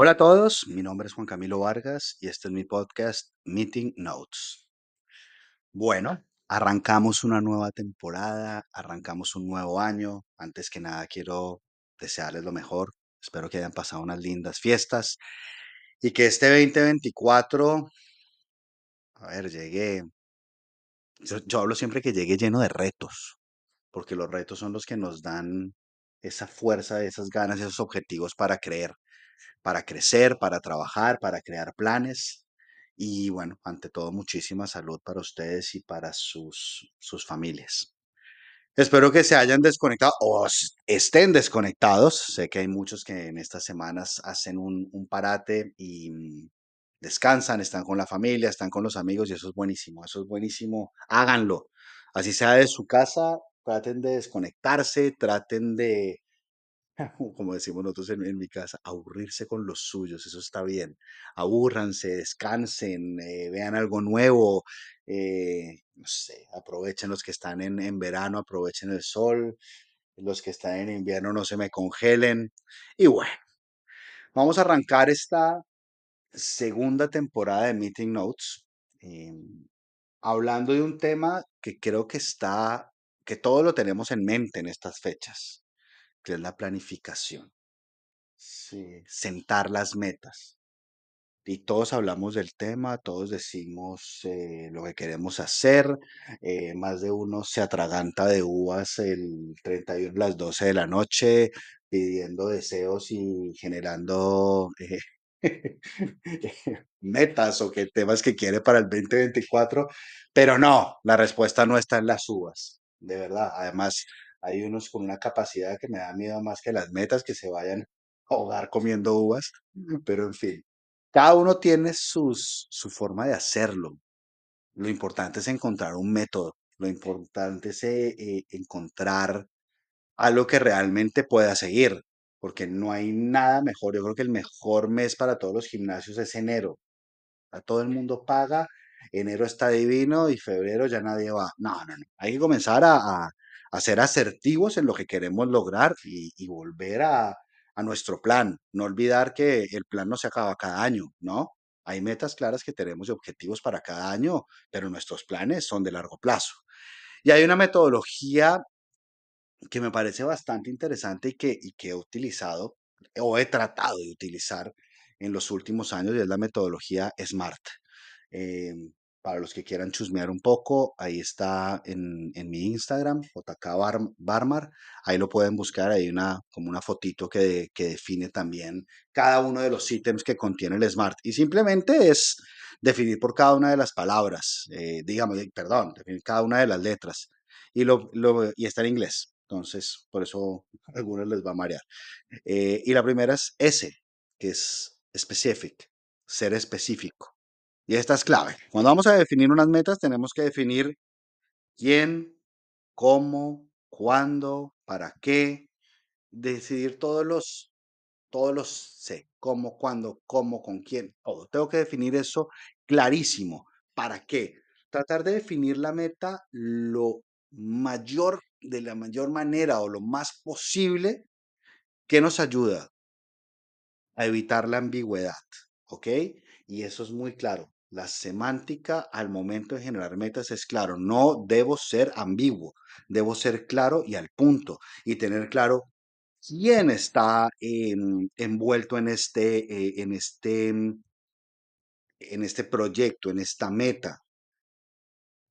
Hola a todos, mi nombre es Juan Camilo Vargas y este es mi podcast Meeting Notes. Bueno, arrancamos una nueva temporada, arrancamos un nuevo año. Antes que nada quiero desearles lo mejor. Espero que hayan pasado unas lindas fiestas y que este 2024, a ver, llegue, yo, yo hablo siempre que llegue lleno de retos, porque los retos son los que nos dan esa fuerza, esas ganas, esos objetivos para creer. Para crecer, para trabajar, para crear planes. Y bueno, ante todo, muchísima salud para ustedes y para sus, sus familias. Espero que se hayan desconectado o estén desconectados. Sé que hay muchos que en estas semanas hacen un, un parate y mm, descansan, están con la familia, están con los amigos y eso es buenísimo, eso es buenísimo. Háganlo. Así sea de su casa, traten de desconectarse, traten de como decimos nosotros en, mi casa, aburrirse con los suyos, eso está bien. Abúrranse, descansen, eh, vean algo nuevo, eh, no sé, aprovechen los que están en, en verano, aprovechen el sol, los que están en invierno no se me congelen. Y bueno, vamos a arrancar esta segunda temporada de Meeting Notes, em, hablando de un tema que creo que está, que todos lo tenemos en mente en estas fechas, que es la planificación. Sí, sentar las metas. Y todos hablamos del tema, todos decimos eh, lo que queremos hacer. eh, más de uno se atraganta de uvas el 31 a las 12 de la noche, pidiendo deseos y generando eh, metas o que temas que quiere para el 2024. Pero no, la respuesta no está en las uvas, de verdad. Además, hay unos con una capacidad que me da miedo más que las metas que se vayan a ahogar comiendo uvas. Pero en fin. Cada uno tiene sus, su forma de hacerlo. Lo importante es encontrar un método. Lo importante es eh, eh, encontrar algo que realmente pueda seguir, porque no hay nada mejor. Yo creo que el mejor mes para todos los gimnasios es enero. A todo el mundo paga, enero está divino y febrero ya nadie va. No, no, no. Hay que comenzar a, a- a ser asertivos en lo que queremos lograr y, y volver a, nuestro plan. No olvidar que el plan no se acaba cada año, ¿no? Hay metas claras que tenemos y objetivos para cada año, pero nuestros planes son de largo plazo. Y hay una metodología que me parece bastante interesante y que, y que he utilizado o he tratado de utilizar en los últimos años y es la metodología SMART. Eh, para los que quieran chusmear un poco, ahí está en, mi Instagram, JK Bar- Barmar. Ahí lo pueden buscar. Hay una, como una fotito que, define también cada uno de los ítems que contiene el Smart. Y simplemente es definir por cada una de las palabras, eh, digamos, perdón, definir cada una de las letras. Y, lo- y está en inglés. Entonces, por eso a algunos les va a marear. Eh, y la primera es S, que es specific, ser específico. Y esta es clave. Cuando vamos a definir unas metas, tenemos que definir quién, cómo, cuándo, para qué, decidir todos los, todos los sé, cómo, cuándo, cómo, con quién, todo. Tengo que definir eso clarísimo. ¿Para qué? Tratar de definir la meta lo mayor, de la mayor manera o lo más posible que nos ayuda a evitar la ambigüedad, ¿ok? Y eso es muy claro. La semántica al momento de generar metas es claro. No debo ser ambiguo, debo ser claro y al punto y tener claro quién está em, envuelto en este, eh, en este, em, en este proyecto, en esta meta.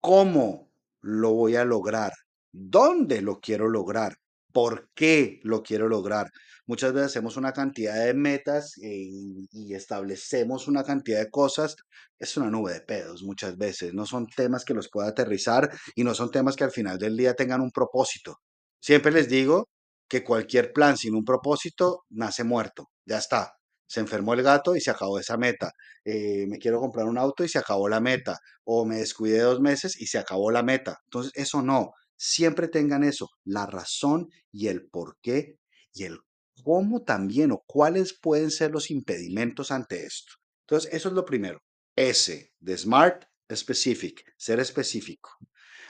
¿Cómo lo voy a lograr? ¿Dónde lo quiero lograr? ¿Por qué lo quiero lograr? Muchas veces hacemos una cantidad de metas y, y establecemos una cantidad de cosas. Es una nube de pedos muchas veces. No son temas que los pueda aterrizar y no son temas que al final del día tengan un propósito. Siempre les digo que cualquier plan sin un propósito nace muerto. Ya está. Se enfermó el gato y se acabó esa meta. Eh, me quiero comprar un auto y se acabó la meta o me descuidé dos meses y se acabó la meta. Entonces, eso no. Siempre tengan eso, la razón y el por qué y el cómo también o cuáles pueden ser los impedimentos ante esto. Entonces, eso es lo primero. S de Smart, Specific, ser específico.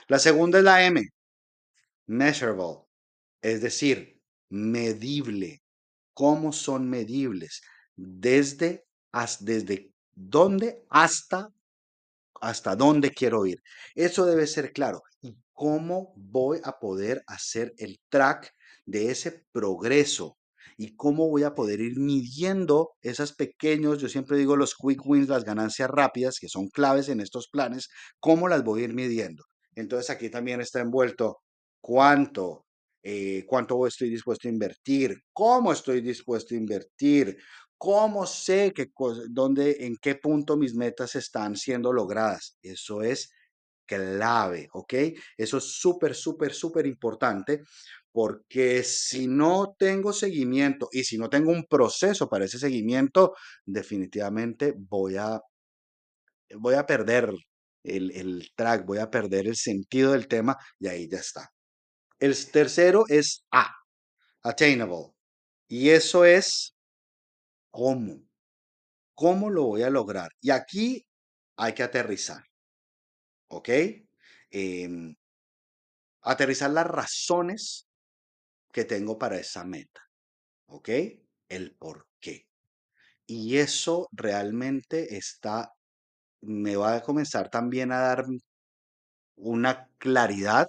La segunda es la M, Measurable, es decir, medible. ¿Cómo son medibles? desde, desde dónde hasta hasta dónde quiero ir. Eso debe ser claro. ¿Y cómo voy a poder hacer el track de ese progreso? ¿Y cómo voy a poder ir midiendo esos pequeños, yo siempre digo los quick wins, las ganancias rápidas, que son claves en estos planes, cómo las voy a ir midiendo? Entonces aquí también está envuelto cuánto, eh, cuánto estoy dispuesto a invertir, cómo estoy dispuesto a invertir, ¿Cómo sé que, dónde, en qué punto mis metas están siendo logradas? Eso es clave, ¿ok? Eso es súper, súper, súper importante porque si no tengo seguimiento y si no tengo un proceso para ese seguimiento, definitivamente voy a, voy a perder el, el track, voy a perder el sentido del tema y ahí ya está. El tercero es A, attainable. Y eso es cómo. ¿Cómo lo voy a lograr? Y aquí hay que aterrizar, ¿ok? Em, aterrizar las razones que tengo para esa meta, ¿ok? El por qué. Y eso realmente está, me va a comenzar también a dar una claridad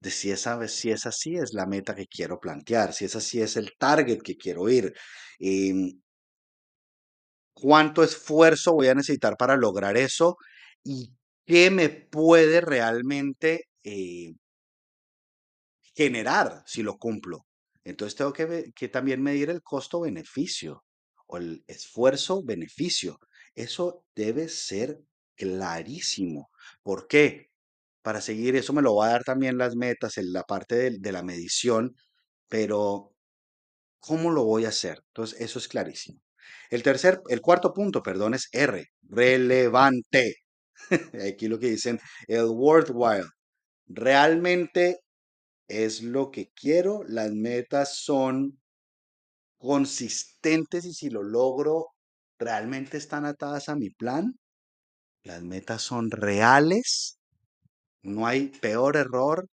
de si esa, si esa sí es la meta que quiero plantear, si esa sí es el target que quiero ir. em, cuánto esfuerzo voy a necesitar para lograr eso y qué me puede realmente eh, generar si lo cumplo. Entonces tengo que, que también medir el costo-beneficio o el esfuerzo-beneficio. Eso debe ser clarísimo. ¿Por qué? Para seguir, eso me lo va a dar también las metas en la parte de de la medición, pero ¿Cómo lo voy a hacer? Entonces, eso es clarísimo. El tercer, el cuarto punto, perdón, es R, relevante. Aquí lo que dicen, el worthwhile. Realmente es lo que quiero. Las metas son consistentes y si lo logro, realmente están atadas a mi plan. Las metas son reales. No hay peor error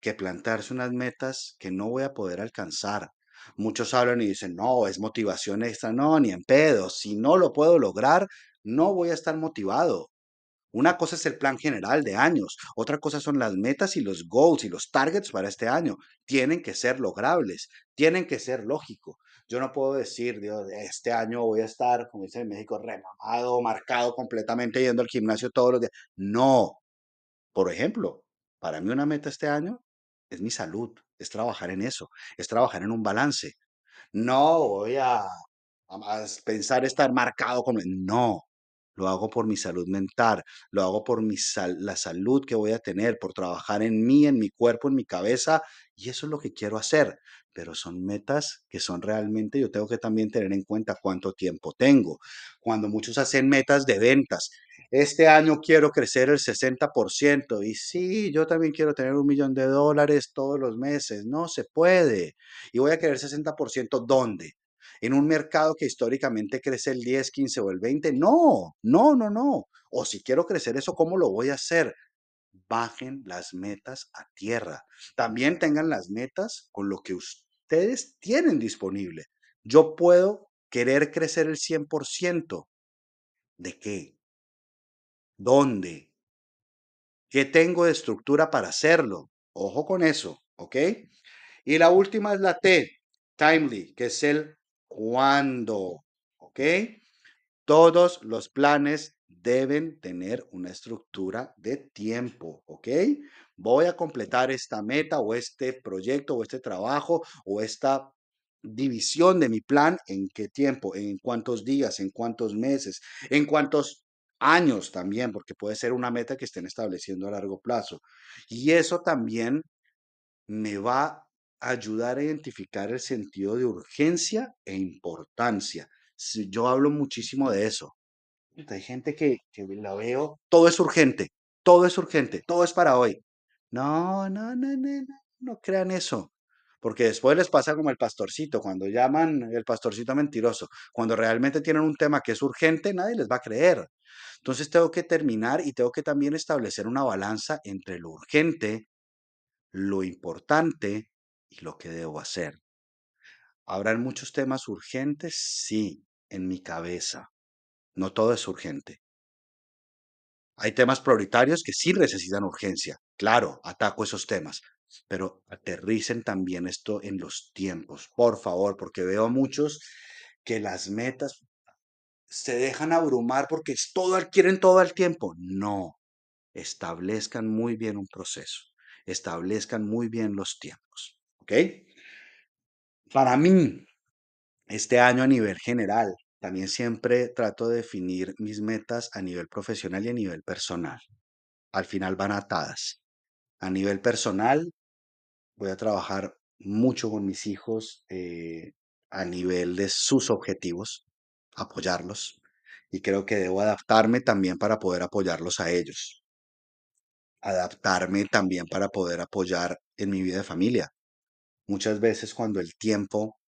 que plantearse unas metas que no voy a poder alcanzar. Muchos hablan y dicen, no, es motivación extra, no, ni en pedo. Si no lo puedo lograr, no voy a estar motivado. Una cosa es el plan general de años, otra cosa son las metas y los goals y los targets para este año. Tienen que ser logrables, tienen que ser lógicos. Yo no puedo decir, Dios, este año voy a estar, como dicen en México, remamado, marcado completamente yendo al gimnasio todos los días. No, por ejemplo, para mí una meta este año es mi salud, es trabajar en eso, es trabajar en un balance. No voy a, a pensar estar marcado como... No, lo hago por mi salud mental, lo hago por mi sal- la salud que voy a tener, por trabajar en mí, en mi cuerpo, en mi cabeza, y eso es lo que quiero hacer. Pero son metas que son realmente, yo tengo que también tener en cuenta cuánto tiempo tengo. Cuando muchos hacen metas de ventas, este año quiero crecer el 60% y sí, yo también quiero tener un millón de dólares todos los meses. No se puede. Y voy a querer 60%, ¿dónde? En un mercado que históricamente crece el 10, 15 o el 20. No, no, no, no. O si quiero crecer eso, ¿cómo lo voy a hacer? Bajen las metas a tierra. También tengan las metas con lo que ustedes tienen disponible. Yo puedo querer crecer el 100%. ¿De qué? ¿Dónde? ¿Qué tengo de estructura para hacerlo? Ojo con eso, ¿ok? Y la última es la T, timely, que es el cuándo, ¿ok? Todos los planes deben tener una estructura de tiempo, ¿ok? Voy a completar esta meta o este proyecto o este trabajo o esta división de mi plan en qué tiempo, en cuántos días, en cuántos meses, en cuántos años también, porque puede ser una meta que estén estableciendo a largo plazo. Y eso también me va ayudar a identificar el sentido de urgencia e importancia. Yo hablo muchísimo de eso. Hay gente que, que la veo, todo es urgente, todo es urgente, todo es para hoy. No, no, no, no, no, no crean eso. Porque después les pasa como el pastorcito, cuando llaman el pastorcito mentiroso, cuando realmente tienen un tema que es urgente, nadie les va a creer. Entonces tengo que terminar y tengo que también establecer una balanza entre lo urgente lo importante y lo que debo hacer. ¿Habrán muchos temas urgentes? Sí, en mi cabeza. No todo es urgente. Hay temas prioritarios que sí necesitan urgencia. Claro, ataco esos temas, pero aterricen también esto en los tiempos, por favor, porque veo a muchos que las metas se dejan abrumar porque es todo, quieren todo al tiempo. No, establezcan muy bien un proceso, establezcan muy bien los tiempos. ¿Ok? Para mí, este año a nivel general, también siempre trato de definir mis metas a nivel profesional y a nivel personal. Al final van atadas. A nivel personal, voy a trabajar mucho con mis hijos eh, a nivel de sus objetivos, apoyarlos. Y creo que debo adaptarme también para poder apoyarlos a ellos. Adaptarme también para poder apoyar en mi vida de familia. Muchas veces cuando el tiempo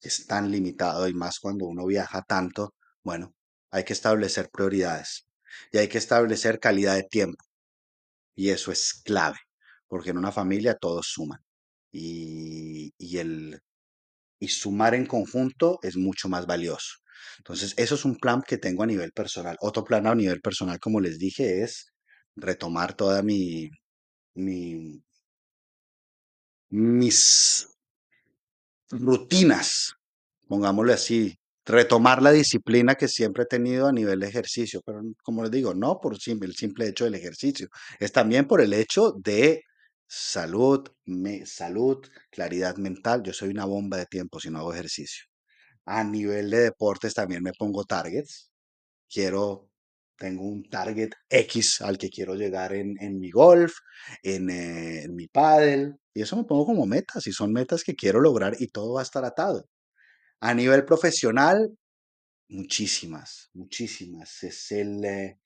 es tan limitado y más cuando uno viaja tanto, bueno, hay que establecer prioridades y hay que establecer calidad de tiempo. Y eso es clave, porque en una familia todos suman. Y, y el, y sumar en conjunto es mucho más valioso. Entonces, eso es un plan que tengo a nivel personal. Otro plan a nivel personal, como les dije, es retomar toda mi, mi, mis rutinas, pongámosle así, retomar la disciplina que siempre he tenido a nivel de ejercicio, pero como les digo, no por el simple hecho del ejercicio, es también por el hecho de salud, me, salud, claridad mental. Yo soy una bomba de tiempo si no hago ejercicio. A nivel de deportes también me pongo targets. Quiero, tengo un target X al que quiero llegar en, en mi golf, en, eh, en mi paddle, y eso me pongo como metas, y son metas que quiero lograr y todo va a estar atado. A nivel profesional, muchísimas, muchísimas. Es el eh,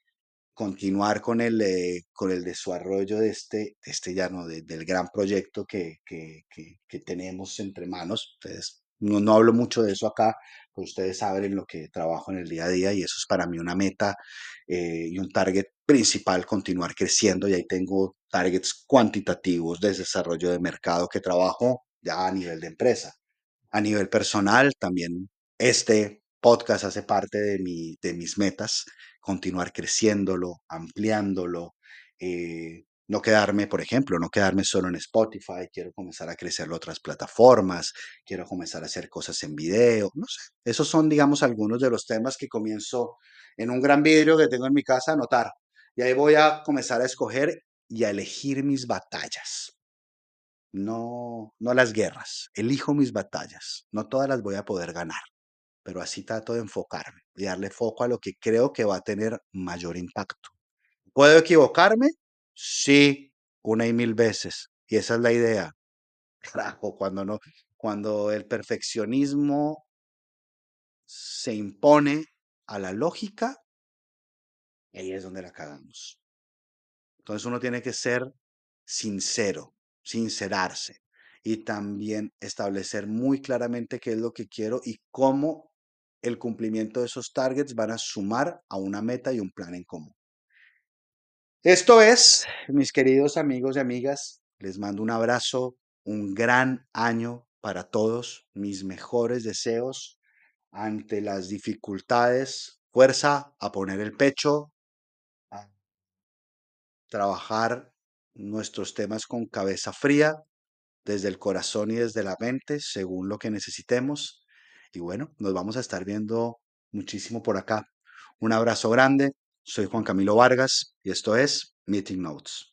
continuar con el, eh, con el desarrollo de este, este ya no, de- del gran proyecto que, que, que, que tenemos entre manos. Ustedes, no, no hablo mucho de eso acá, pero ustedes saben en lo que trabajo en el día a día y eso es para mí una meta eh, y un target principal, continuar creciendo y ahí tengo targets cuantitativos de desarrollo de mercado que trabajo ya a nivel de empresa. A nivel personal, también este podcast hace parte de, mi, de mis metas, continuar creciéndolo, ampliándolo, eh, no quedarme, por ejemplo, no quedarme solo en Spotify, quiero comenzar a crecer en otras plataformas, quiero comenzar a hacer cosas en video, no sé. Esos son, digamos, algunos de los temas que comienzo en un gran vidrio que tengo en mi casa a anotar. Y ahí voy a comenzar a escoger y a elegir mis batallas no, no las guerras, elijo mis batallas. No todas las voy a poder ganar, pero así trato de enfocarme y darle foco a lo que creo que va a tener mayor impacto. ¿Puedo equivocarme? Sí, una y mil veces. Y esa es la idea. Carajo, cuando no, cuando el perfeccionismo se impone a la lógica, ahí es donde la cagamos. Entonces uno tiene que ser sincero, sincerarse y también establecer muy claramente qué es lo que quiero y cómo el cumplimiento de esos targets van a sumar a una meta y un plan en común. Esto es, mis queridos amigos y amigas, les mando un abrazo, un gran año para todos, mis mejores deseos ante las dificultades, fuerza a poner el pecho, a trabajar nuestros temas con cabeza fría, desde el corazón y desde la mente, según lo que necesitemos. Y bueno, nos vamos a estar viendo muchísimo por acá. Un abrazo grande. Soy Juan Camilo Vargas y esto es Meeting Notes.